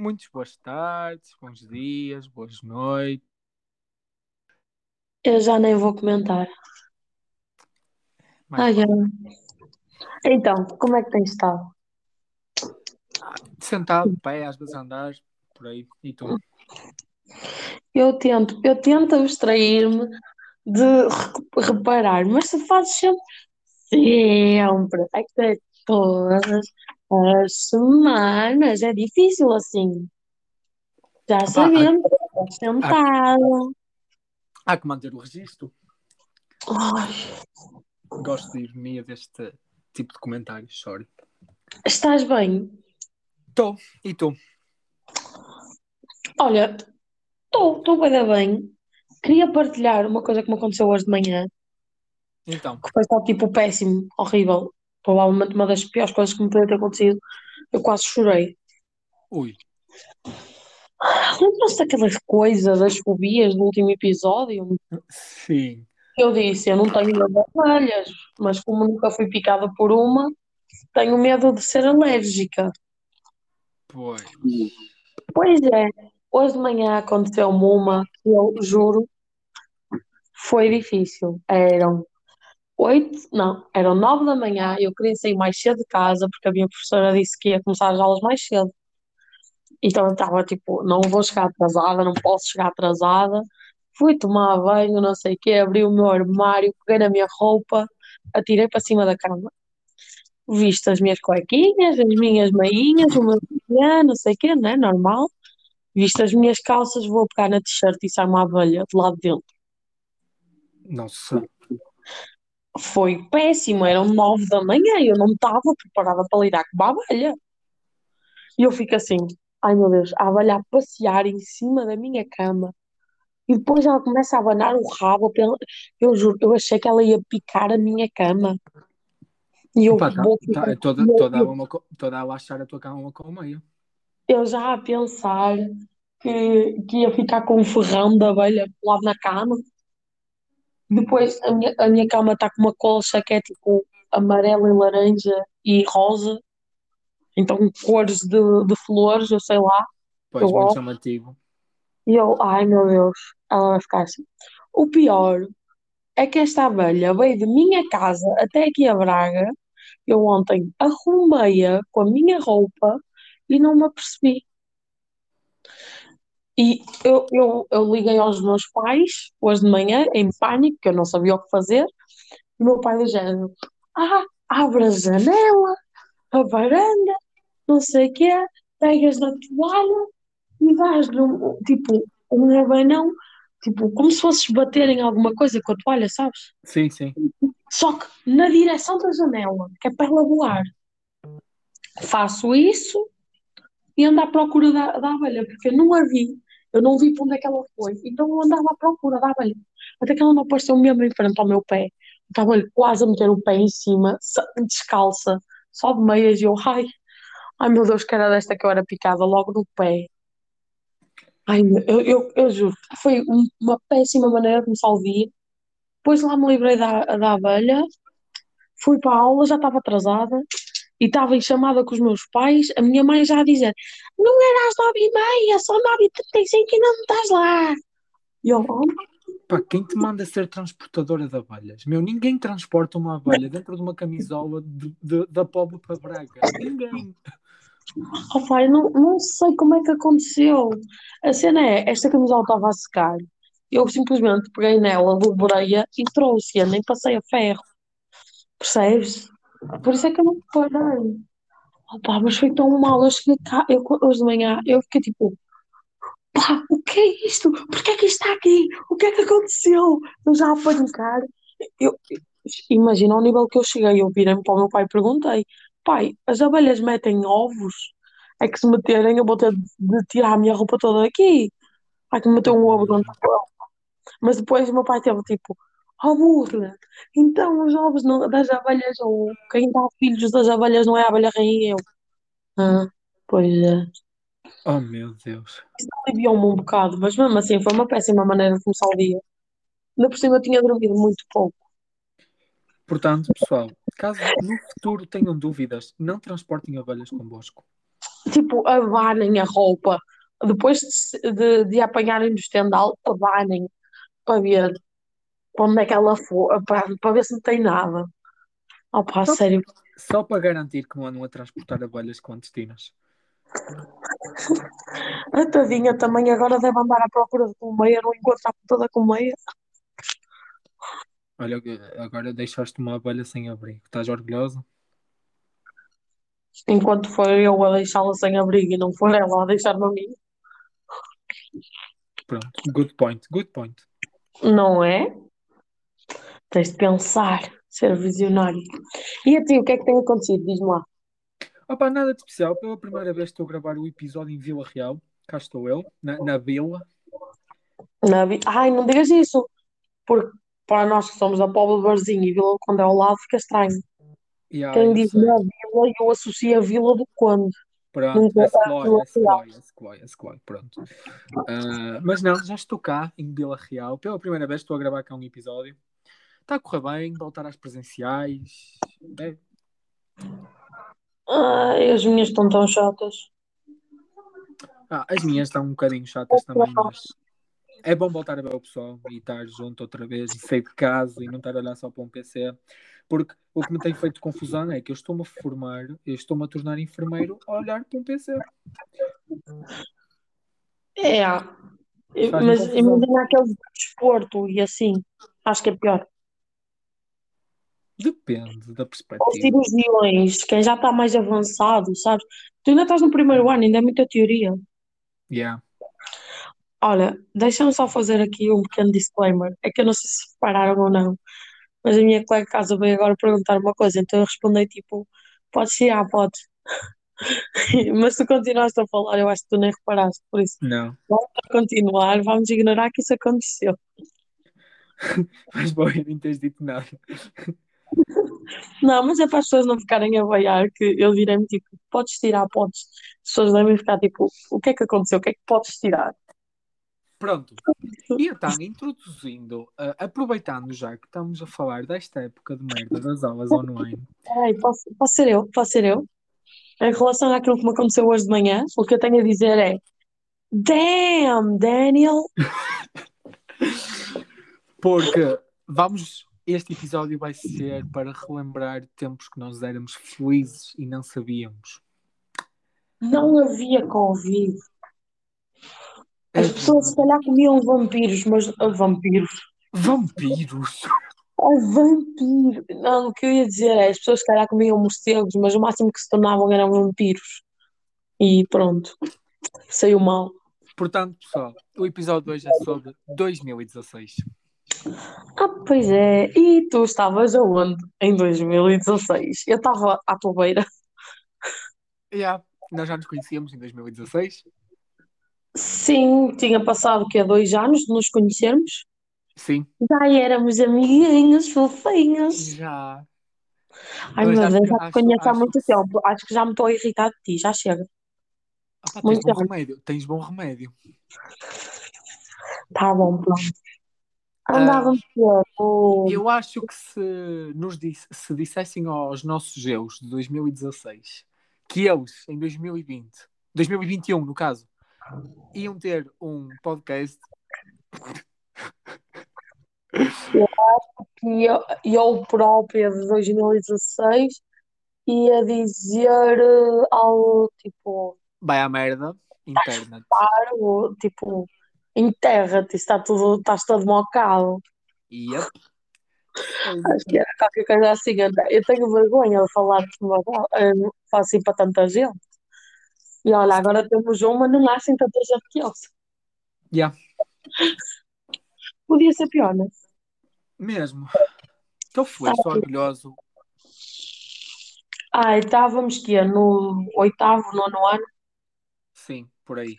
Muitas boas tardes, bons dias, boas noites. Eu já nem vou comentar. Ai. Então, como é que tens estado? Sentado, pé, às vezes a andar, por aí. E tu? Eu tento, eu tento abstrair-me de re- reparar, mas tu fazes sempre, sempre, é que todas as semanas, é difícil assim. Já sabemos, estás há, há que manter o registro. Ai, Gosto de ironia deste tipo de comentários, sorry. estás bem? Estou. E tu? Olha, estou, estou bem, bem. Queria partilhar uma coisa que me aconteceu hoje de manhã. Então, que foi só tipo péssimo, horrível. Provavelmente uma das piores coisas que me podia ter acontecido. Eu quase chorei. ui. Lembram-se daquela coisa das fobias do último episódio? Sim. Eu disse, eu não tenho medo de abelhas, mas como nunca fui picada por uma, tenho medo de ser alérgica. Pois. Pois é, hoje de manhã aconteceu-me uma que eu juro, foi difícil. Eram oito, não, eram nove da manhã, eu queria sair mais cedo de casa porque a minha professora disse que ia começar as aulas mais cedo. Então eu estava tipo, não vou chegar atrasada, não posso chegar atrasada. Fui tomar banho, não sei o quê, abri o meu armário, peguei na minha roupa, atirei para cima da cama. Visto as minhas cuequinhas, as minhas meinhas, o meu não sei o quê, não é normal. Visto as minhas calças, vou pegar na t-shirt e sai uma abelha de lá de dentro. Nossa. Foi péssimo, eram nove da manhã e eu não estava preparada para lidar com uma abelha. E eu fico assim, ai meu Deus, a abelha a passear em cima da minha cama. E depois ela começa a abanar o rabo. pela- Eu juro, eu achei que ela ia picar a minha cama. E eu Opa, tá, vou tá, ficar. é toda, toda, uma, toda ela a achar a tua cama uma colmeia. eu já a pensar que, que ia ficar com um ferrão da abelha colado na cama. Depois a minha, a minha cama está com uma colcha que é tipo amarela e laranja e rosa. Então cores de, de flores, eu sei lá. Pois, Eu muito gosto. chamativo. E eu, ai meu Deus, ela vai ficar assim. O pior é que esta abelha veio de minha casa até aqui a Braga. Eu ontem arrumei-a com a minha roupa e não me apercebi. E eu, eu, eu liguei aos meus pais hoje de manhã, em pânico, que eu não sabia o que fazer. E o meu pai do género, ah, abre a janela, a varanda, não sei o quê, pegas na toalha e dás-lhe um, tipo, um abanão, tipo, como se fosses bater em alguma coisa com a toalha, sabes? Sim, sim. Só que na direção da janela, que é para ela voar. Faço isso e ando à procura da, da abelha, porque eu não a vi. Eu não vi para onde é que ela foi. Então eu andava à procura da abelha. Até que ela não apareceu mesmo em frente ao meu pé. Estava quase a meter o pé em cima, descalça, só de meias, e eu, ai, ai meu Deus, que era desta que eu era picada logo no pé. Ai, eu, eu, eu juro, foi um- uma péssima maneira de o dia. Depois lá me livrei da, da abelha, fui para a aula, já estava atrasada. E estava em chamada com os meus pais, a minha mãe já a dizer: Não era às nove e meia, são nove e trinta e cinco e não estás lá. E eu, oh, Pá, quem te manda ser transportadora de abelhas? Meu, ninguém transporta uma abelha dentro de uma camisola de, de- da Póvoa para Braga. Ninguém. oh pai, não, não sei como é que aconteceu. A cena é: esta camisola estava a secar. Eu simplesmente peguei nela, dobrei-a e trouxe-a, nem passei a ferro. Percebes? Por isso é que eu não parei. Pá, mas foi tão mal. Eu cheguei cá, eu, hoje de manhã, eu fiquei tipo. Pá, o que é isto? Porquê é que isto está aqui? O que é que aconteceu? Eu já a panicar. Eu, imagina ao nível que eu cheguei. Eu virei-me para o meu pai e perguntei: Pai, as abelhas metem ovos? É que se meterem, eu vou ter de tirar a minha roupa toda daqui. Ai, que me meteu um ovo dentro. Mas depois o meu pai teve tipo: Oh, burra, então os ovos não- das abelhas, ou quem dá filhos das abelhas não é a abelha rainha, eu. Ah, pois é. Oh meu Deus. Isso aliviou-me um bocado, mas mesmo assim foi uma péssima maneira de começar o dia. Ainda por cima eu tinha dormido muito pouco. Portanto, pessoal, caso no futuro tenham dúvidas, não transportem abelhas convosco. tipo, abanem a roupa. Depois de, de, de apanharem do estendal, abanem para ver para onde é que ela foi, para, para ver se não tem nada. Opa, Só, sério. só para garantir que não andam a transportar abelhas clandestinas. A tadinha também agora deve andar à procura de colmeia, não encontra a puta da colmeia. Olha, agora deixaste uma abelha sem abrigo. Estás orgulhosa? Enquanto for eu a deixá-la sem abrigo e não for ela a deixar-me a mim. Pronto. Good point. Good point. Não é? Tens de pensar, ser visionário. E a ti, o que é que tem acontecido? Diz-me lá. Opa, nada de especial. Pela primeira vez estou a gravar o episódio em Vila Real. Cá estou eu, na, na vila. Na vi- Ai, não digas isso, porque para nós que somos Póvoa de Varzim e Vila do Conde ao lado fica estranho. E ah, Quem diz sei. na vila, eu associo a Vila do Conde. Pronto, a a a a a Sequoia, pronto. Ah, mas não, já estou cá em Vila Real. Pela primeira vez estou a gravar cá um episódio. Está a correr bem, voltar às presenciais. É, Ai, as minhas estão tão chatas. Ah, as minhas estão um bocadinho chatas também, mas é bom voltar a ver o pessoal e estar junto outra vez e sair de casa e não estar a olhar só para um PC. Porque o que me tem feito confusão é que eu estou-me a formar, eu estou-me a tornar enfermeiro a olhar para um PC. É, mas imagina aqueles de desporto e assim. Acho que é pior. Depende da Ou perspectiva. cirurgiões, quem já está mais avançado, sabes? Tu ainda estás no primeiro ano, ainda é muita teoria. Yeah. Olha, deixa-me só fazer aqui um pequeno disclaimer. É que eu não sei se repararam ou não, mas a minha colega de casa veio agora perguntar uma coisa, então eu respondi tipo, podes tirar, podes. Mas tu continuaste a falar, eu acho que tu nem reparaste, por isso Não. vamos continuar, vamos ignorar que isso aconteceu. Mas bom, eu nem tens dito nada. Não, mas é para as pessoas não ficarem a vaiar que eu direi-me tipo, podes tirar, podes. As pessoas devem ficar tipo, o que é que aconteceu? O que é que podes tirar? Pronto. E então, introduzindo, ah, aproveitando já que estamos a falar desta época de merda das aulas online, Ai, posso, posso ser eu? Posso ser eu? Em relação àquilo que me aconteceu hoje de manhã, o que eu tenho a dizer é Damn, Daniel! porque vamos, este episódio vai ser para relembrar tempos que nós éramos felizes e não sabíamos. Não havia Covid. É As pessoas se calhar comiam vampiros, mas ah, vampiros. Vampiros. Ah, vampiro. Não, o que eu ia dizer é as pessoas se calhar comiam morcegos, mas o máximo que se tornavam eram vampiros. E pronto, saiu mal. Portanto, pessoal, o episódio de hoje é sobre 2016. Ah, pois é. E tu estavas aonde em 2016? Eu estava à tua beira. Yeah, nós já nos conhecíamos em 2016. Sim, tinha passado o quê? Dois anos de nos conhecermos? Sim, Já éramos amiguinhos, fofinhos. já. Ai Mas meu acho Deus, que- já te acho- conheço há acho muito que- tempo. Acho que já me estou a irritar de ti, já chega. Ah, pá, tens Muito bom remédio. Tens bom remédio. Tá bom, pronto. Ah, Andávamos no... Eu acho que se nos disse, se dissessem aos nossos eus de 2016 que eles, em 2020, 2021 no caso, iam ter um podcast, E eu, eu própria de 2016 ia dizer eh, algo tipo, vai à merda, internet. algo, tipo, enterra-te, está tudo, estás todo mocado. Yep. Acho que era qualquer coisa assim. Eu tenho vergonha de falar de uma eh, assim para tanta gente. E olha, agora temos uma, não há assim tanta gente que ouça. Yeah, Podia ser pior, não é? mesmo. Estou feliz, estou orgulhoso. Ai, estávamos que no oitavo, nono ano. Sim, por aí.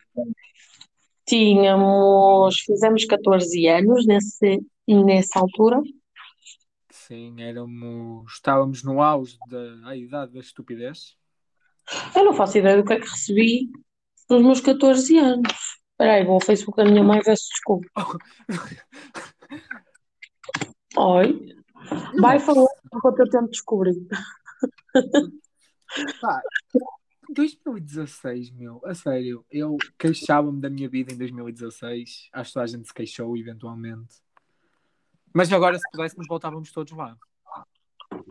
Tínhamos, fizemos 14 anos nesse, nessa altura. Sim, éramos, estávamos no auge da idade da estupidez. Eu não faço ideia do que é que recebi nos meus 14 anos. Espera aí, vou ao Facebook da minha mãe ver se descubro. Oi, vai falando enquanto eu tento descobrir. Pá, 2016, meu, a sério, eu queixava-me da minha vida em 2016. Acho que toda a gente se queixou, eventualmente. Mas agora, se pudéssemos, voltávamos todos lá.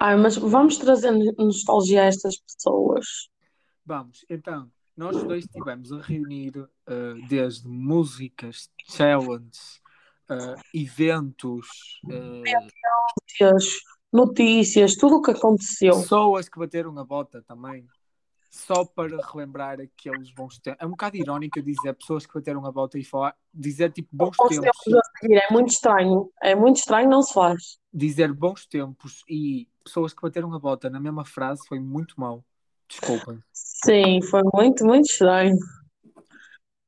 Ai, mas vamos trazer nostalgia a estas pessoas. Vamos, então, nós dois estivemos a reunir uh, desde músicas, challenges, uh, eventos, uh, Notícias, notícias, tudo o que aconteceu. pessoas que bateram a bota também. Só para relembrar aqueles bons tempos. É um bocado irónico dizer pessoas que bateram a bota e falar, dizer tipo bons tempos, tempos seguir, É muito estranho. É muito estranho, não se faz. dizer bons tempos e pessoas que bateram a bota na mesma frase foi muito mau. Desculpem. Sim, foi muito, muito estranho.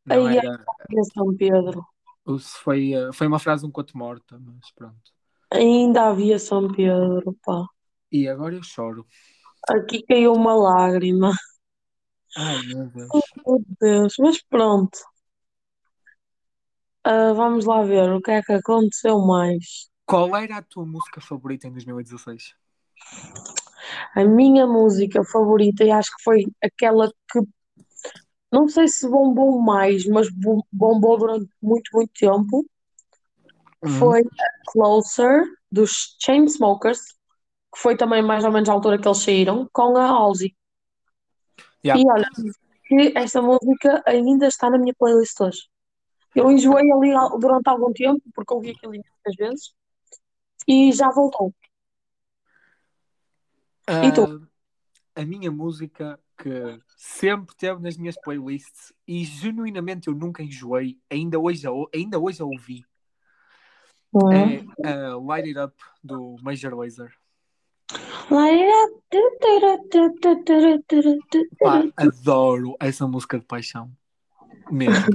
Não Ai, era, ai, São Pedro. foi, uh, foi uma frase um quanto morta, mas pronto. Ainda havia São Pedro, pá. E agora eu choro. Aqui caiu uma lágrima. Ai meu Deus. Meu Deus, mas pronto. Ah, vamos lá ver o que é que aconteceu mais. Qual era a tua música favorita em 2016? A minha música favorita, e acho que foi aquela que não sei se bombou mais, mas bom- bombou durante muito, muito tempo, Hum. foi a Closer dos Chainsmokers, que foi também mais ou menos a altura que eles saíram, com a Halsey. Yeah. E olha, esta música ainda está na minha playlist hoje. Eu enjoei ali al- durante algum tempo, porque ouvi aquilo muitas vezes, e já voltou. E tu? Ah, a minha música que sempre teve nas minhas playlists e genuinamente eu nunca enjoei, ainda hoje, a, ainda hoje a ouvi, Não é? a Light It Up do Major Lazer. Pá, adoro essa música de paixão. Mesmo.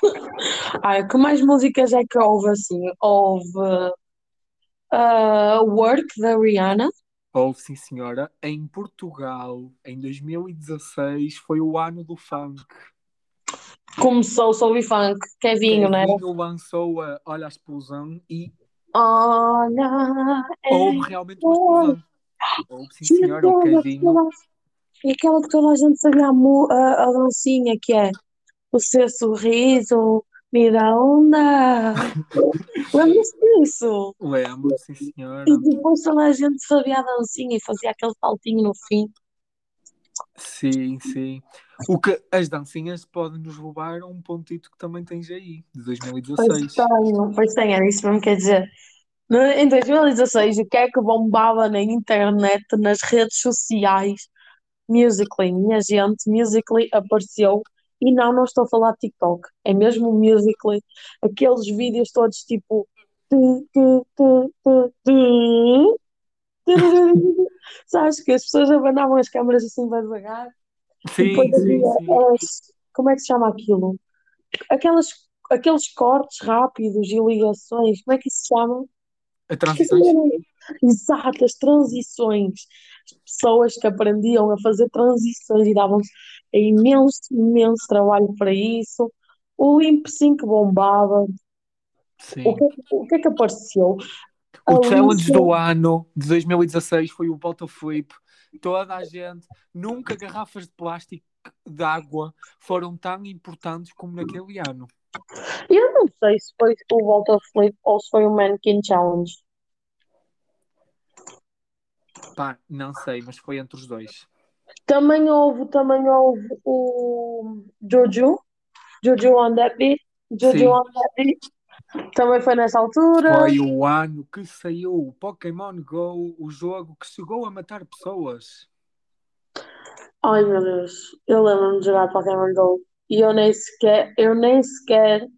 Ai, que mais músicas é que houve assim? Houve ah, Work da Rihanna. Houve, sim, senhora. Em Portugal, em 2016, foi o ano do funk. Começou Soul e Funk, Kevinho, não era? Kevinho lançou a Olha a Explosão e Olha, é houve realmente uma explosão. Sim, E aquela que toda a gente sabia a, a, a dancinha que é O seu sorriso me dá onda. Lembras-te disso? Lembro, sim, senhora. E depois toda a gente sabia a dancinha e fazia aquele saltinho no fim. Sim, sim. O que as dancinhas podem nos roubar um pontito que também tens aí, de Pois 2016. tenho, pois tenho, era isso mesmo que quer dizer. No- Em 2016, o que é que bombava na internet, nas redes sociais? Musical.ly, minha gente, Musical.ly apareceu. E não, não estou a falar de TikTok, é mesmo Musical.ly. Aqueles vídeos todos tipo. Sabes que as pessoas abanavam as câmaras assim devagar. Sim, sim, sim. as. Como é que se chama aquilo? Aquelas, aqueles cortes rápidos e ligações, como é que isso se chama? A transições? Exato, as transições. As pessoas que aprendiam a fazer transições e davam imenso, imenso trabalho para isso. O Limp Sync bombava. O Sim. que, o que é que apareceu? A O challenge Lisa, do ano de 2016 foi o bottle flip. Toda a gente, nunca garrafas de plástico de água foram tão importantes como naquele ano. Eu não sei se foi o Volta Flip ou se foi o Mannequin Challenge. Pá, não sei, mas foi entre os dois. Também houve, também houve o Jojo, Jojo on that beat, Jojo Sim. on that beat. Também foi nessa altura. Foi o ano que saiu o Pokémon Go, o jogo que chegou a matar pessoas. Ai meu Deus, eu lembro-me de jogar Pokémon Go e eu nem sequer, eu nem sequer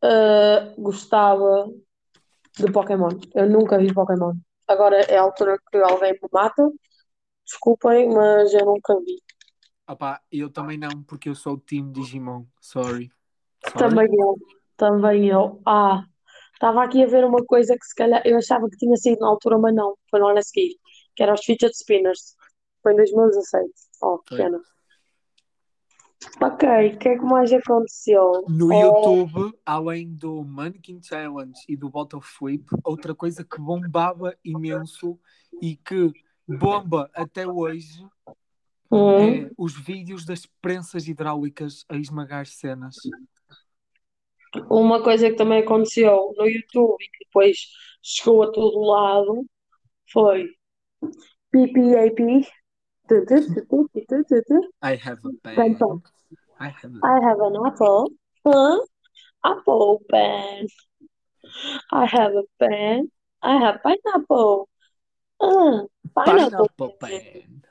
ah, gostava de Pokémon. Eu nunca vi Pokémon. Agora é a altura que alguém me mata. Desculpem, mas eu nunca vi. Opá, eu também não, porque eu sou o time Digimon. Sorry. Sorry. Também eu, também eu. Ah, estava aqui a ver uma coisa que se calhar eu achava que tinha saído na altura, mas não, foi no ano a seguir, que era os Fidget Spinners. Foi em 2016. Oh, que pena. Ok, o que é que mais aconteceu? No Oh, YouTube, além do Mannequin Challenge e do Bottle Flip, outra coisa que bombava imenso e que bomba até hoje Hum. É os vídeos das prensas hidráulicas a esmagar cenas. Uma coisa que também aconteceu no YouTube e que depois chegou a todo lado foi PPAP. I have a Pen. I have a... I have an apple. Huh? Apple pen. I have a pen. I have pineapple. Uh, pineapple Pineapple pen. pen.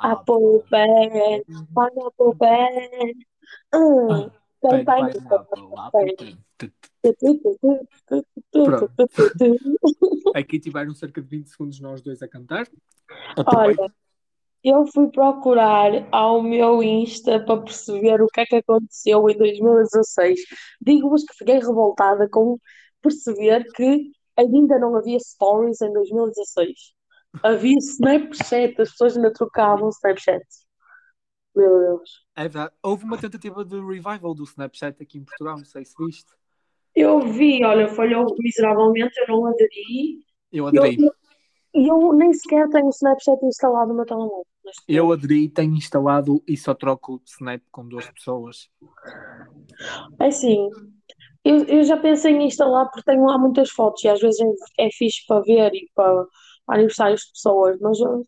Apple pen. Pineapple pen. Uh, Pen, pineapple pineapple, apple pen. Pronto. Aqui tiveram cerca de 20 segundos nós dois a cantar. Olha. Eu fui procurar ao meu Insta para perceber o que é que aconteceu em 2016. Digo-vos que fiquei revoltada com perceber que ainda não havia stories em 2016. Havia Snapchat, as pessoas ainda trocavam Snapchat. Meu Deus. É verdade. Houve uma tentativa de revival do Snapchat aqui em Portugal, não sei se viste. Eu vi, olha, falhou miseravelmente, eu não aderi. Eu Eu, aderi. e eu nem sequer tenho o Snapchat instalado no meu telemóvel. Eu aderi, tenho instalado e só troco o Snap com duas pessoas. É assim, eu, eu já pensei em instalar porque tenho lá muitas fotos e às vezes é, é fixe para ver e para, para aniversários de pessoas, mas eu,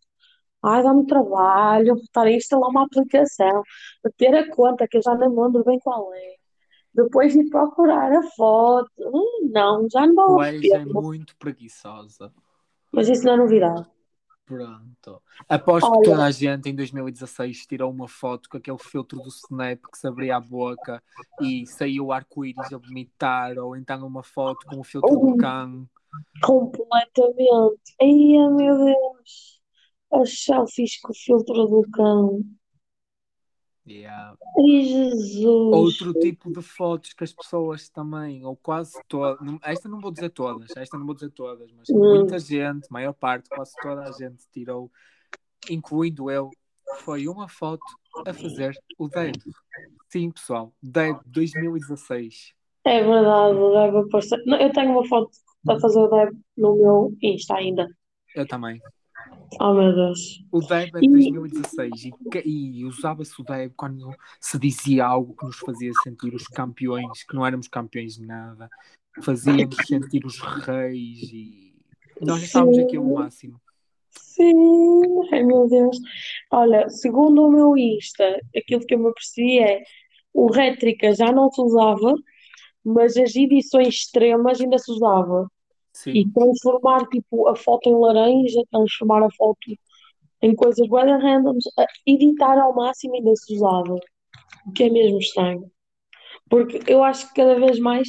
ai, dá-me trabalho estar a instalar uma aplicação, a ter a conta que eu já nem me lembro bem qual é. Depois ir procurar a foto. Hum, não, já não vale a é muito preguiçosa. Mas isso não é novidade. Pronto. Aposto que Olha, toda a gente em 2016 tirou uma foto com aquele filtro do Snap que se abria a boca e saiu o arco-íris a vomitar, ou então uma foto com o filtro do cão. completamente. Ai, meu Deus. As selfies com o filtro do cão. Yeah. Outro tipo de fotos que as pessoas também, ou quase todas, esta não vou dizer todas, esta não vou dizer todas, mas Hum. muita gente, maior parte, quase toda a gente tirou, incluindo eu, foi uma foto a fazer o Deb. Sim, pessoal, Deb 2016. É verdade, deve aparecer. Não, eu tenho uma foto a fazer o Deb no meu Insta ainda. Eu também. Oh meu Deus. O Deb é de E 2016 e, e usava-se o Deb quando se dizia algo que nos fazia sentir os campeões, que não éramos campeões de nada, fazia-nos sentir os reis e nós achávamos aquilo o sim, máximo. sim, ai meu Deus. Olha, segundo o meu Insta, aquilo que eu me apercebi é o rétrica já não se usava, mas as edições extremas ainda se usava. E Sim, transformar tipo a foto em laranja, transformar a foto em coisas bem randoms, editar ao máximo ainda se usava. O que é mesmo estranho. Porque eu acho que cada vez mais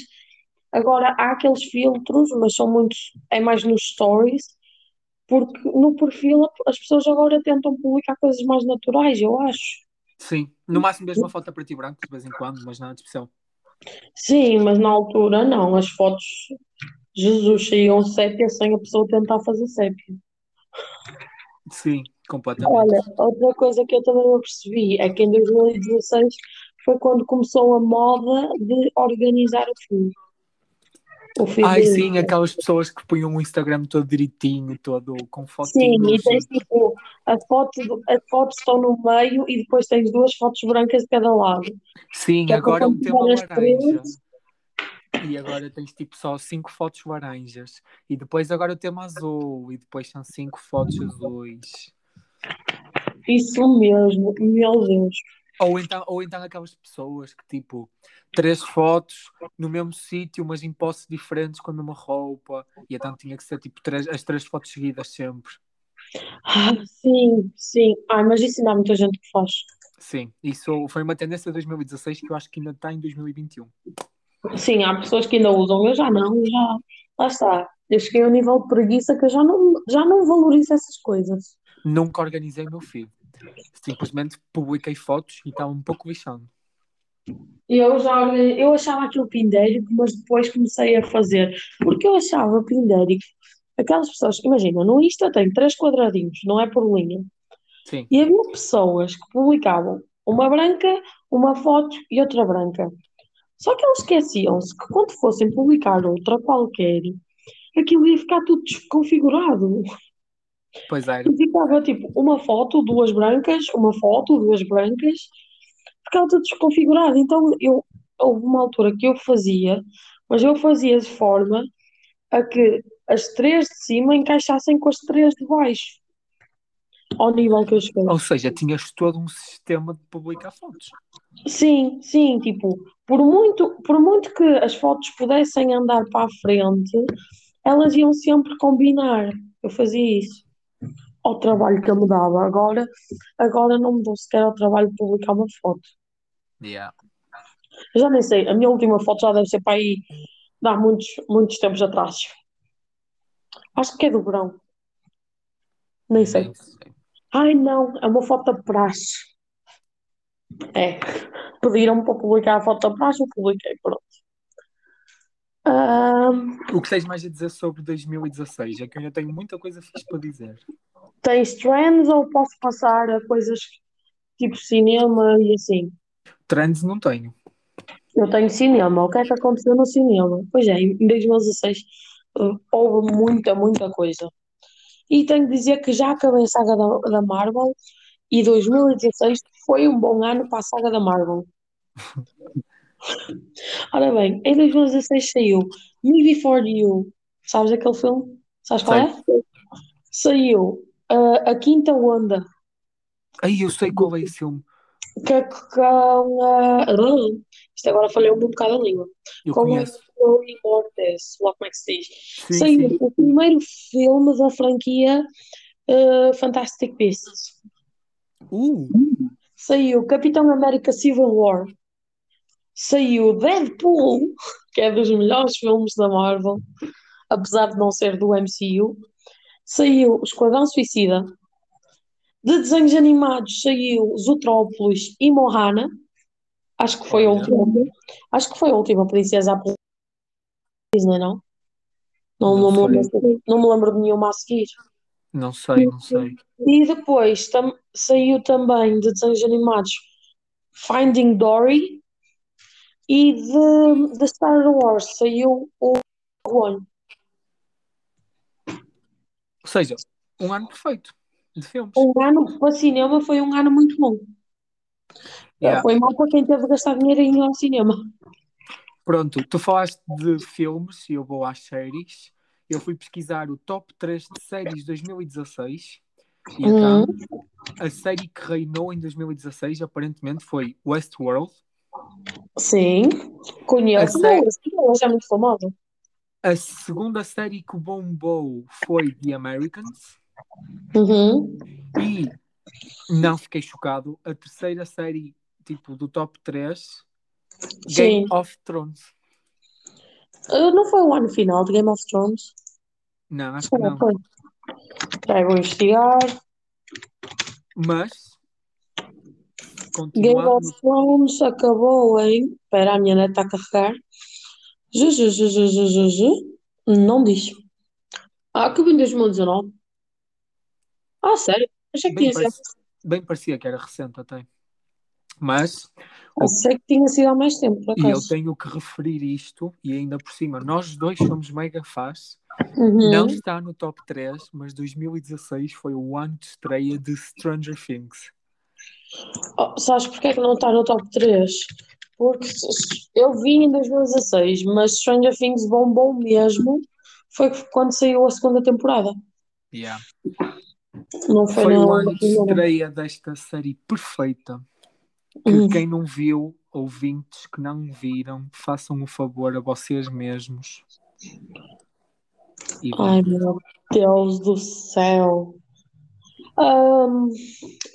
agora há aqueles filtros, mas são muitos, é mais nos stories, porque no perfil as pessoas agora tentam publicar coisas mais naturais, eu acho. sim. No máximo mesmo uma foto a preto e branco de vez em quando, mas nada de especial. Sim, mas na altura não, as fotos, Jesus, saíam sépia sem a pessoa tentar fazer sépia. Sim, completamente. Olha, outra coisa que eu também percebi é que em 2016 foi quando começou a moda de organizar o feed. O Ai, sim, aquelas pessoas que punham o Instagram todo direitinho, todo com Sim, e tens tipo a foto, as fotos estão no meio e depois tens duas fotos brancas de cada lado. Sim, Que é agora é um as laranja. três. E agora tens tipo só cinco fotos laranjas. E depois agora o tema azul. E depois são cinco fotos azuis. Isso mesmo, meu Deus. Ou então, ou então aquelas pessoas que tipo, três fotos no mesmo sítio, mas em posses diferentes com a mesma roupa. E então tinha que ser tipo três, as três fotos seguidas sempre. Ah, sim, sim. Ai, mas isso ainda há muita gente que faz. Sim, isso foi uma tendência de 2016 que eu acho que ainda está em 2021. Sim, há pessoas que ainda usam, eu já não, já. Lá está. Eu cheguei a um nível de preguiça que eu já não, já não valorizo essas coisas. Nunca organizei o meu feed. Simplesmente publiquei fotos e estava um pouco lixado. Eu já, eu achava aquilo pindérico, mas depois comecei a fazer. Porque eu achava pindérico. Aquelas pessoas, imagina, no Insta tem três quadradinhos, não é por linha. Sim, E havia pessoas que publicavam uma branca, uma foto e outra branca. Só que eles esqueciam-se que quando fossem publicar outra qualquer, aquilo ia ficar tudo desconfigurado. Pois. E ficava tipo uma foto, duas brancas, uma foto, duas brancas, ficava tudo desconfigurado. Então eu, houve uma altura que eu fazia, mas eu fazia de forma a que as três de cima encaixassem com as três de baixo. Ao nível que eu cheguei. Ou seja, tinhas todo um sistema de publicar fotos. Sim, sim, tipo, por muito, por muito que as fotos pudessem andar para a frente, elas iam sempre combinar. Eu fazia isso. Ao trabalho que eu me dava. Agora, agora não me dou sequer ao trabalho de publicar uma foto. Yeah. Já nem sei, a minha última foto já deve ser para aí de há muitos, muitos tempos atrás. Acho que é do verão. Nem sei. Ai não, é uma foto da praxe. É. Pediram-me para publicar a foto praxe, eu publiquei, pronto. Ahm, O que tens mais a dizer sobre 2016? É que eu ainda tenho muita coisa fixe para dizer. tens trends ou posso passar a coisas tipo cinema e assim? Trends não tenho. Eu tenho cinema. O que é que aconteceu no cinema? Pois é, em 2016 eh, houve muita, muita coisa. E tenho de dizer que já acabei a saga da, da Marvel e 2016 foi um bom ano para a saga da Marvel. Ora bem, em 2016 saiu Me Before You. Sabes aquele filme? Sabes qual é? Saiu eh, A Quinta Onda, Aí eu sei qual é esse filme. que é com a. Isto agora falei um bocado a língua. Eu com a conheço. Chloe Moretz, lá como é que se diz. Sim, Saiu sim. o primeiro filme da franquia eh, Fantastic Beasts. Uh, Saiu Capitão América Civil War. Saiu Deadpool, que é dos melhores filmes da Marvel, apesar de não ser do MCU. Saiu Esquadrão Suicida. De desenhos animados saiu Zootrópolis e Mohana. Acho que foi a última. Acho que foi a última princesa a Disney, não? Não, Não não, me lembro, não me lembro de nenhuma a seguir. Não sei, não sei. E depois tam- saiu também de desenhos animados Finding Dory e de, de Star Wars saiu o One. Ou seja, um ano perfeito de filmes. Um ano para cinema foi um ano muito bom. Yeah. Foi mal para quem teve de gastar dinheiro em ir ao cinema. Pronto, tu falaste de filmes e eu vou às séries. Eu fui pesquisar o top 3 de séries de 2016 e Uhum. então a série que reinou em 2016 aparentemente foi Westworld. Sim, conheço. A série- é muito famoso. A segunda série que bombou foi The Americans Uhum. e não fiquei chocado. A terceira série tipo do top 3 Game Sim. of Thrones. Uh, não foi o ano final de Game of Thrones? Não, acho que Foi, não. foi. Espera, vou investigar. Mas Game continuando of Thrones acabou em. Espera, a minha neta está a carregar. Ju, ju, ju, ju, ju, ju, ju. Não diz. Ah, acabou em 2019. Ah, sério? Achei que bem, tinha sido. bem parecia que era recente até. Mas Achei que tinha sido há mais tempo, por E eu acaso. tenho que referir isto, e ainda por cima, nós dois somos mega fãs. Uhum. Não está no top 3, mas 2016 foi o ano de estreia de Stranger Things. Oh, sabes porque é que não está no top 3? Porque eu vi em 2016, mas Stranger Things bombou mesmo. Foi quando saiu a segunda temporada. Yeah. Não foi, Foi o ano de estreia desta série perfeita. Que Uhum. quem não viu, ouvintes que não viram, façam o favor a vocês mesmos. E Ai, meu Deus do céu. Ahm,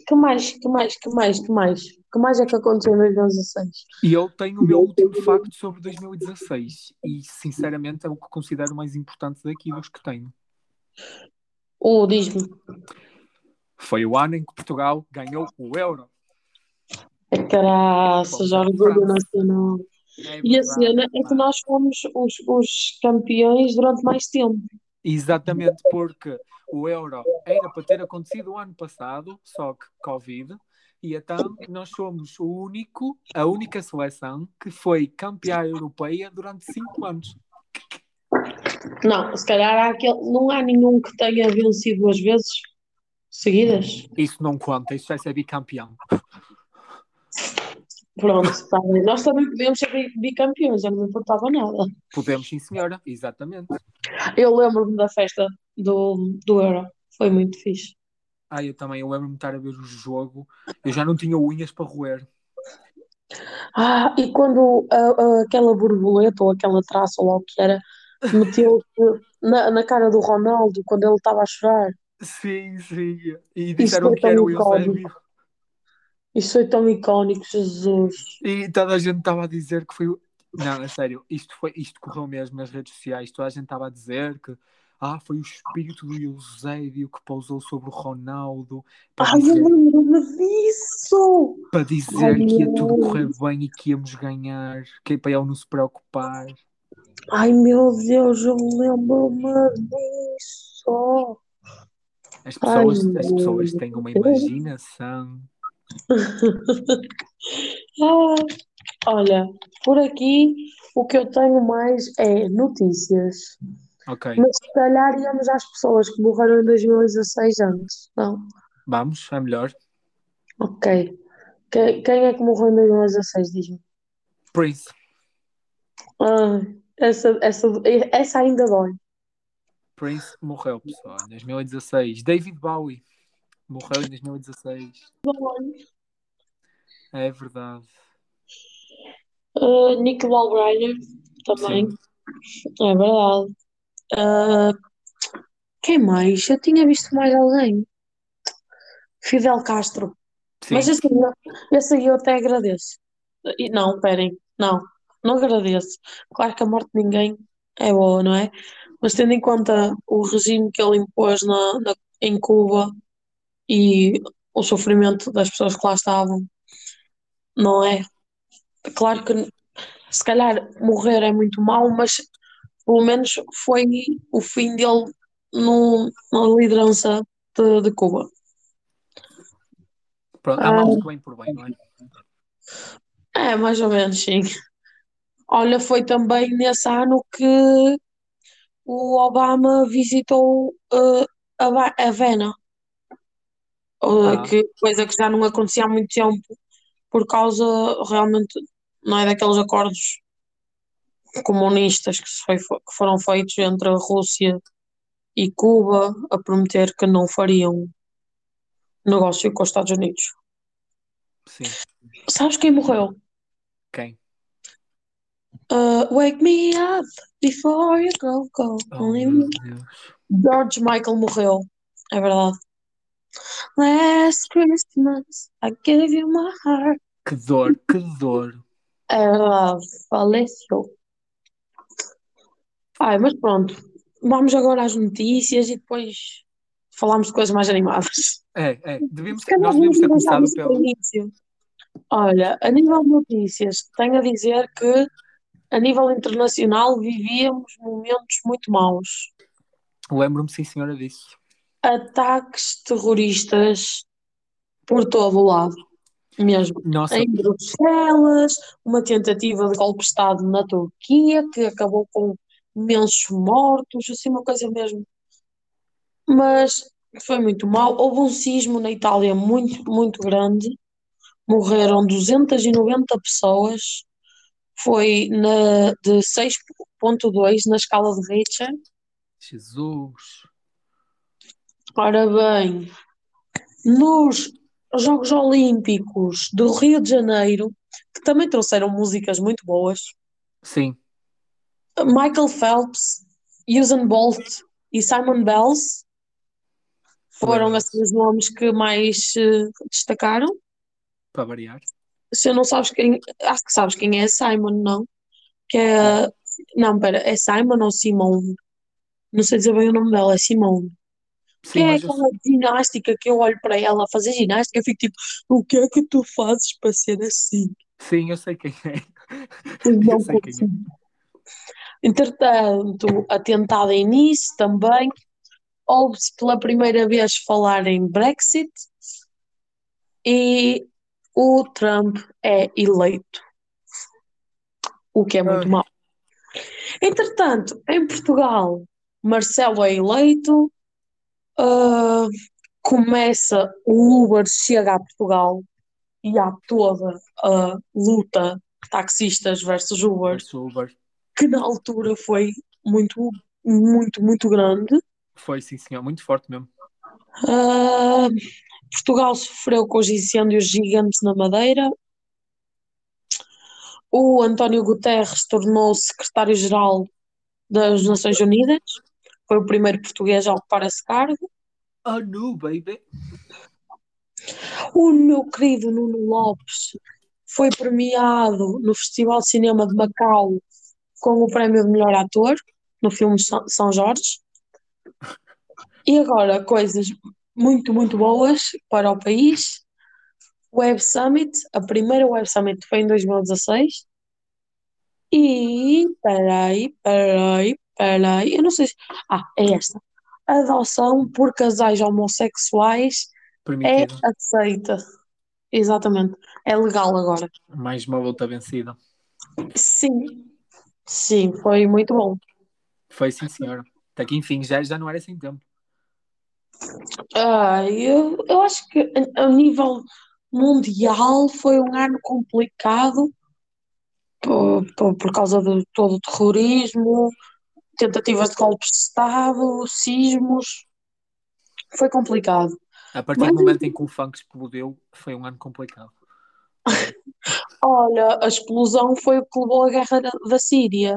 que mais, que mais, que mais, que mais? Que mais é que aconteceu em 2016? E eu tenho o meu último facto sobre 2016. E sinceramente é o que considero mais importante daqui dos que tenho. Oh, diz-me. Foi o ano em que Portugal ganhou o Euro. É caraças, à orgulho França. nacional. É E a cena é que pá. nós fomos os, os campeões durante mais tempo. Exatamente, porque o Euro era para ter acontecido o ano passado, só que Covid, e então nós somos o único, a única seleção que foi campeã europeia durante cinco anos. Não, se calhar há aquele, não há nenhum que tenha vencido duas vezes. seguidas. Isso não conta, isso vai ser bicampeão. Pronto, está bem. Nós também podemos ser bi- bicampeões, eu não me importava nada. Podemos, sim, senhora, exatamente. Eu lembro-me da festa do, do Euro, foi muito fixe. Ah, eu também, eu lembro-me de estar a ver o jogo, eu já não tinha unhas para roer. Ah, e quando a- aquela borboleta ou aquela traça ou lá o que era, meteu na, na cara do Ronaldo quando ele estava a chorar. Sim, sim. E disseram que era o Eusébio. Isso foi tão icónico, Jesus. E toda a gente estava a dizer que foi. Não, é sério, isto, foi, isto correu mesmo nas redes sociais. Toda a gente estava a dizer que ah, foi o espírito do Eusébio que pousou sobre o Ronaldo para Ai, eu dizer, lembro-me disso! para dizer Ai, que ia tudo correr bem e que íamos ganhar, que é para ele não se preocupar. Ai, meu Deus, eu lembro-me disso! As Ai, pessoas, as meu pessoas têm uma imaginação. Ah, olha, por aqui o que eu tenho mais é notícias. Ok, Mas se calhar íamos às pessoas que morreram em 2016 antes, não? vamos, é melhor. Ok. Que- Quem é que morreu em 2016? Diz-me. Prince, Ah, essa, essa, essa ainda dói. Prince morreu, pessoal, em 2016. David Bowie morreu em 2016. É verdade. Ah, Nick Wallbreiner também. Sim. É verdade. Ah, quem mais? Eu tinha visto mais alguém. Fidel Castro. Sim. Mas esse, esse aí eu até agradeço. E não, esperem. Não, não agradeço. Claro que a morte de ninguém é boa, não é? Mas tendo em conta o regime que ele impôs na, na- em Cuba e o sofrimento das pessoas que lá estavam, não é? Claro que se calhar morrer é muito mau, mas pelo menos foi o fim dele no, na liderança de, de Cuba. Pronto, há Ah. males que vêm por bem, não é? É, mais ou menos, sim. Olha, foi também nesse ano que o Obama visitou eh, a Va- a Havana, Ah. que coisa que já não acontecia há muito tempo, por causa realmente não é daqueles acordos comunistas que, foi- que foram feitos entre a Rússia e Cuba a prometer que não fariam negócio com os Estados Unidos. Sim. Sabes quem morreu? Quem? Uh, wake me up before you go, go. Oh. George Michael morreu. É verdade. Last Christmas, I gave you my heart. Que dor, que dor. Verdade. Faleceu. Ai, mas pronto. Vamos agora às notícias e depois falamos de coisas mais animadas. É, é. Devíamos, nós devíamos ter começado pelo. início. Olha, a nível de notícias, tenho a dizer que a nível internacional vivíamos momentos muito maus. Lembro-me, sim, senhora, disso. Ataques terroristas por todo o lado, mesmo. Nossa, Em Bruxelas, uma tentativa de golpe de Estado na Turquia que acabou com imensos mortos, assim, uma coisa mesmo. Mas foi muito mal. Houve um sismo na Itália muito, muito grande. Morreram 290 pessoas. Foi na, de 6.2 na escala de Richter. Jesus. Ora bem, nos Jogos Olímpicos do Rio de Janeiro, que também trouxeram músicas muito boas, Sim, Michael Phelps, Usain Bolt e Simon Bells foram assim os nomes que mais eh, destacaram. para variar. Se eu não sabes quem, acho que sabes quem é Simon, não? Que é, não, pera, é Simon ou Simone? Não sei dizer bem o nome dela, é Simone. Que Sim, é mas eu- aquela ginástica que eu olho para ela a fazer ginástica e fico tipo, o que é que tu fazes para ser assim? sim, eu sei quem é. Eu não Eu sei quem é. Entretanto, atentado em Nice também, ouve-se pela primeira vez falar em Brexit e o Trump é eleito, o que é muito mau. Entretanto, em Portugal, Marcelo é eleito, ah, começa o Uber chega a Portugal e há toda a luta taxistas versus Uber, Versus Uber. que na altura foi muito, muito, muito grande. Foi, sim, senhor. Muito forte mesmo. Ah, Portugal sofreu com os incêndios gigantes na Madeira. O António Guterres tornou-se secretário-geral das Nações Unidas. Foi o primeiro português a ocupar esse cargo. Oh, no, baby. O meu querido Nuno Lopes foi premiado no Festival de Cinema de Macau com o prémio de melhor ator no filme São São Jorge. E agora, coisas muito, muito boas para o país. Web Summit, a primeira Web Summit foi em 2016. E, peraí, peraí, peraí, eu não sei se... Ah, é esta. Adoção por casais homossexuais é Permitido. aceita. Exatamente. É legal agora. Mais uma luta vencida. Sim, sim, foi muito bom. Foi, sim, senhor. Até que, enfim, já, já não era sem tempo. Ah, eu, eu acho que a, a nível mundial foi um ano complicado por, por, por causa de todo o terrorismo, tentativas de golpes de Estado, sismos. Foi complicado. A partir Mas- do momento em que o funk explodiu, foi um ano complicado. Olha, a explosão foi o que levou à guerra da, Síria.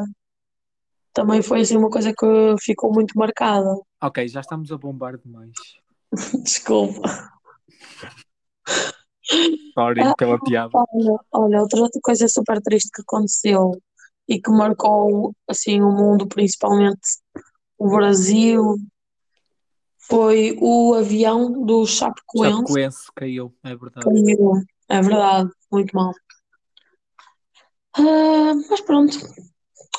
Também foi assim uma coisa que ficou muito marcada. Ok, já estamos a bombar demais. Desculpa. Sorry Ah, pela piada. Olha, olha, outra coisa super triste que aconteceu e que marcou assim o mundo, principalmente o Brasil, foi o avião do Chapecoense. Chapecoense caiu, é verdade. Caiu. É verdade, muito mal. Ah, mas pronto,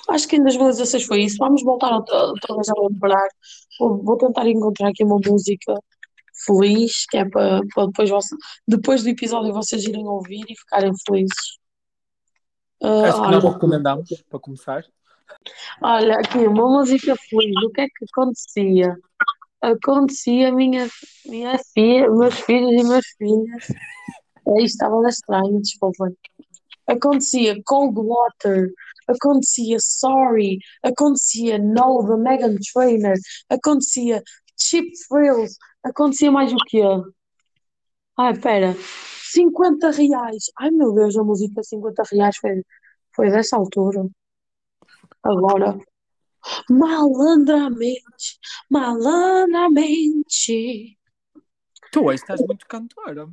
acho que em 2016 foi isso. Vamos voltar outra, outra vez a lembrar. Vou, vou tentar encontrar aqui uma música feliz, que é para, para depois, você- depois do episódio vocês irem ouvir e ficarem felizes. Ah, Acho que olha, nós recomendamos, para começar. olha, aqui uma música feliz. O que é que acontecia? Acontecia minha, minha filha, meus filhos e minhas filhas. Aí estava estranho, desculpem. Acontecia Cold Water, acontecia Sorry, acontecia No, da Megan Trainor, acontecia Cheap Thrills, acontecia mais o quê? Ai, pera, 50 reais. Ai meu Deus, a música 50 reais foi, foi dessa altura. Agora, malandramente, malandramente. Tu hoje estás muito cantora.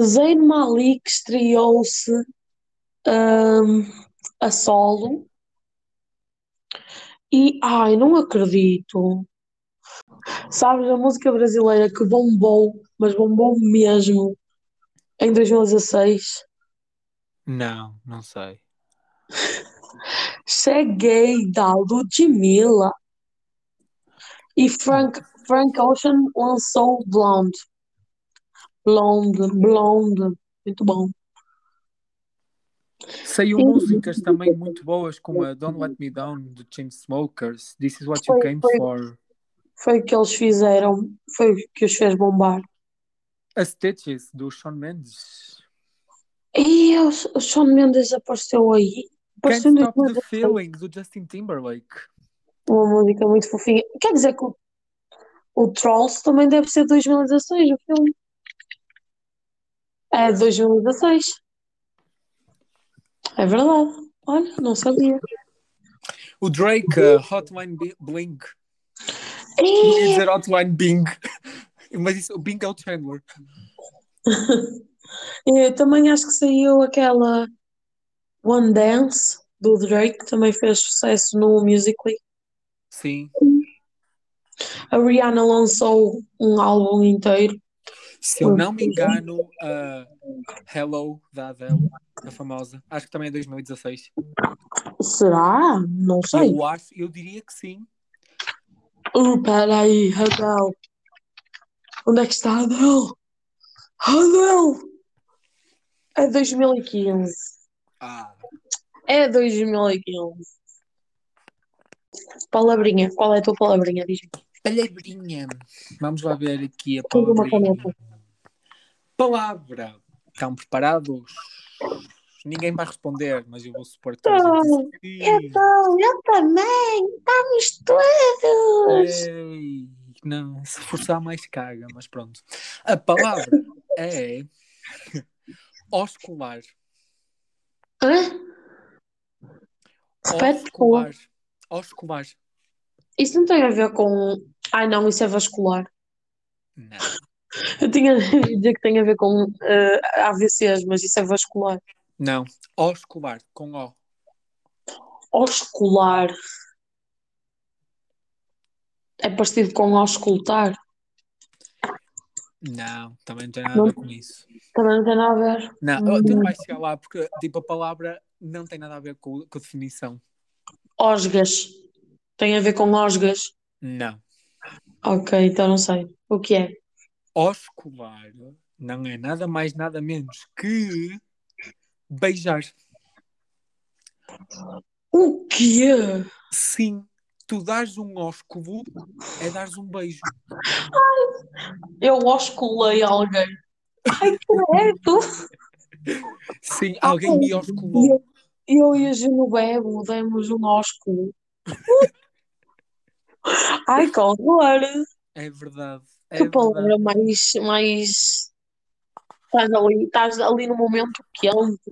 Zayn Malik estreou-se hum, a solo e ai, não acredito. Sabes, a música brasileira que bombou, mas bombou mesmo em 2016. Não, não sei. Cheguei da Ludmilla e Frank, Frank Ocean lançou Blonde. Blonde, Blonde, muito bom. Saiu Sim. músicas também muito boas, como a Don't Let Me Down, do Chainsmokers, This Is What You Foi- Came foi- For, Foi o que eles fizeram, foi o que os fez bombar. A Stitches, do Shawn Mendes, E o, o Shawn Mendes apareceu aí. Can't Apareceu em Stop the 2016. Feeling, do Justin Timberlake. Uma música muito fofinha. Quer dizer que o, o Trolls também deve ser 2016, o filme. É 2016. É verdade. Olha, não sabia. O Drake, uh, Hotline Bi- Blink. E, Hotline Bing. Mas isso, o Bing é o Chandler. eu também acho que saiu aquela One Dance do Drake, que também fez sucesso no Musical.ly. Sim. A Rihanna lançou um álbum inteiro. Se eu não me engano, a Hello, da Adele, a famosa, acho que também é 2016. Será? Não sei. Eu acho, eu diria que sim. Uh, peraí, Adele. Onde é que está Adele? Adele! É 2015. Ah, É 2015. Palavrinha. Qual é a tua palavrinha? Diz-me. Palavrinha. Vamos lá ver aqui a palavrinha. Palavra. Estão preparados? Ninguém vai responder, mas eu vou supor que disse sim. Então, eu também. Estamos todos. Ei, não, se forçar mais caga, mas pronto. A palavra é oscular. Hã? Oscular. Oscular. Isso não tem a ver com. Ai não, isso é vascular. Não. Eu tinha de dizer que tem a ver com eh, AVCs, mas isso é vascular. Não. Oscular, com O. Oscular. É parecido com auscultar. Não, também não tem nada a ver com isso. Também não tem nada a ver. Não, tu não vais chegar lá porque tipo, a palavra não tem nada a ver com, com a definição. Osgas. Tem a ver com osgas. Não. Ok, então não sei. O que é? Oscular não é nada mais, nada menos que beijar. O que é? Sim, tu dares um ósculo é dares um beijo. Eu osculei alguém. Ai, credo! Sim, alguém me osculou. Eu, eu e a Genovebo demos um ósculo. Ai, que horror! É verdade. É Que verdade. palavra mais, mais... Estás ali, estás ali no momento quente.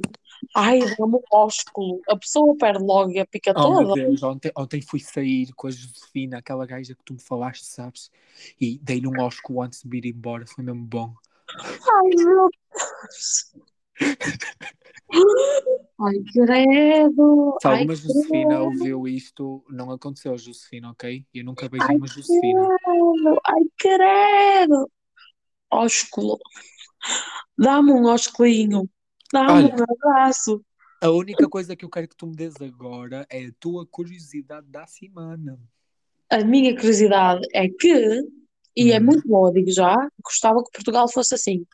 Ai, dá-me um ósculo. A pessoa perde logo a pica Oh meu toda. Deus, ontem, ontem fui sair com a Josefina, aquela gaja que tu me falaste, sabes? E dei-lhe um ósculo antes de vir embora, foi mesmo bom. Ai, meu Deus! Ai, credo! Se Ai, alguma Josefina credo! ouviu isto, não aconteceu, Josefina, ok? Eu nunca beijei uma Josefina. credo! Ai, credo! Ósculo. Dá-me um ósculinho. Dá-me Olha. um abraço. A única coisa que eu quero que tu me des agora é a tua curiosidade da semana. A minha curiosidade é que, e é Hum. muito boa, digo já, gostava que Portugal fosse assim.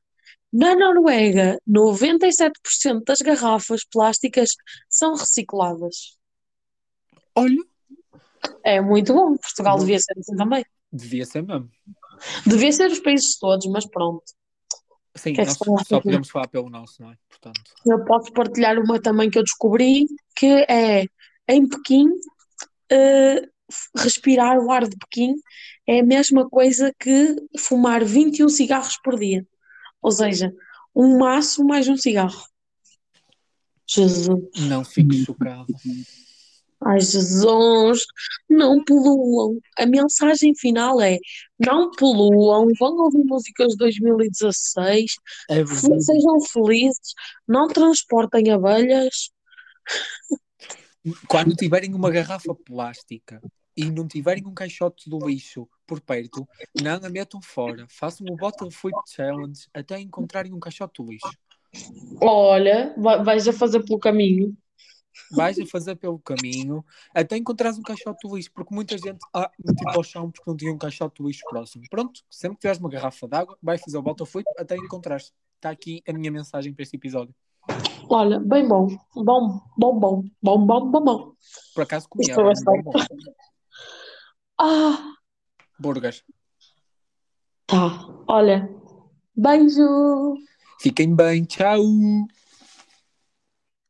Na Noruega, 97% das garrafas plásticas são recicladas. Olha, É muito bom. Portugal Bom. devia ser assim também. devia ser mesmo. Devia ser os países todos, mas pronto. Sim, é nós só podemos falar pelo nosso, não é? Portanto, Eu posso partilhar uma também que eu descobri, que é em Pequim, eh, respirar o ar de Pequim é a mesma coisa que fumar 21 cigarros por dia. Ou seja, um maço mais um cigarro. Jesus. não fico chocado. Ai, Jesus, não poluam. A mensagem final é: não poluam, vão ouvir músicas de 2016, É sejam felizes, não transportem abelhas. Quando tiverem uma garrafa plástica e não tiverem um caixote do lixo por perto, não a metam fora. Façam o Bottle Flip Challenge até encontrarem um caixote do lixo. Olha, vai- vais a fazer pelo caminho. Vais a fazer pelo caminho até encontrares um caixote do lixo, porque muita gente ah, meteu ao chão porque não tinha um caixote do lixo próximo. Pronto, sempre que tiveres uma garrafa de água, vais fazer o Bottle Flip até encontrares. Está aqui a minha mensagem para este episódio. Olha, bem bom. Bom, bom, bom, bom, bom, bom, bom. Por acaso comi Estou agora, a bom, bom. Ah, Burgers. tá. Olha, beijo. Fiquem bem, tchau!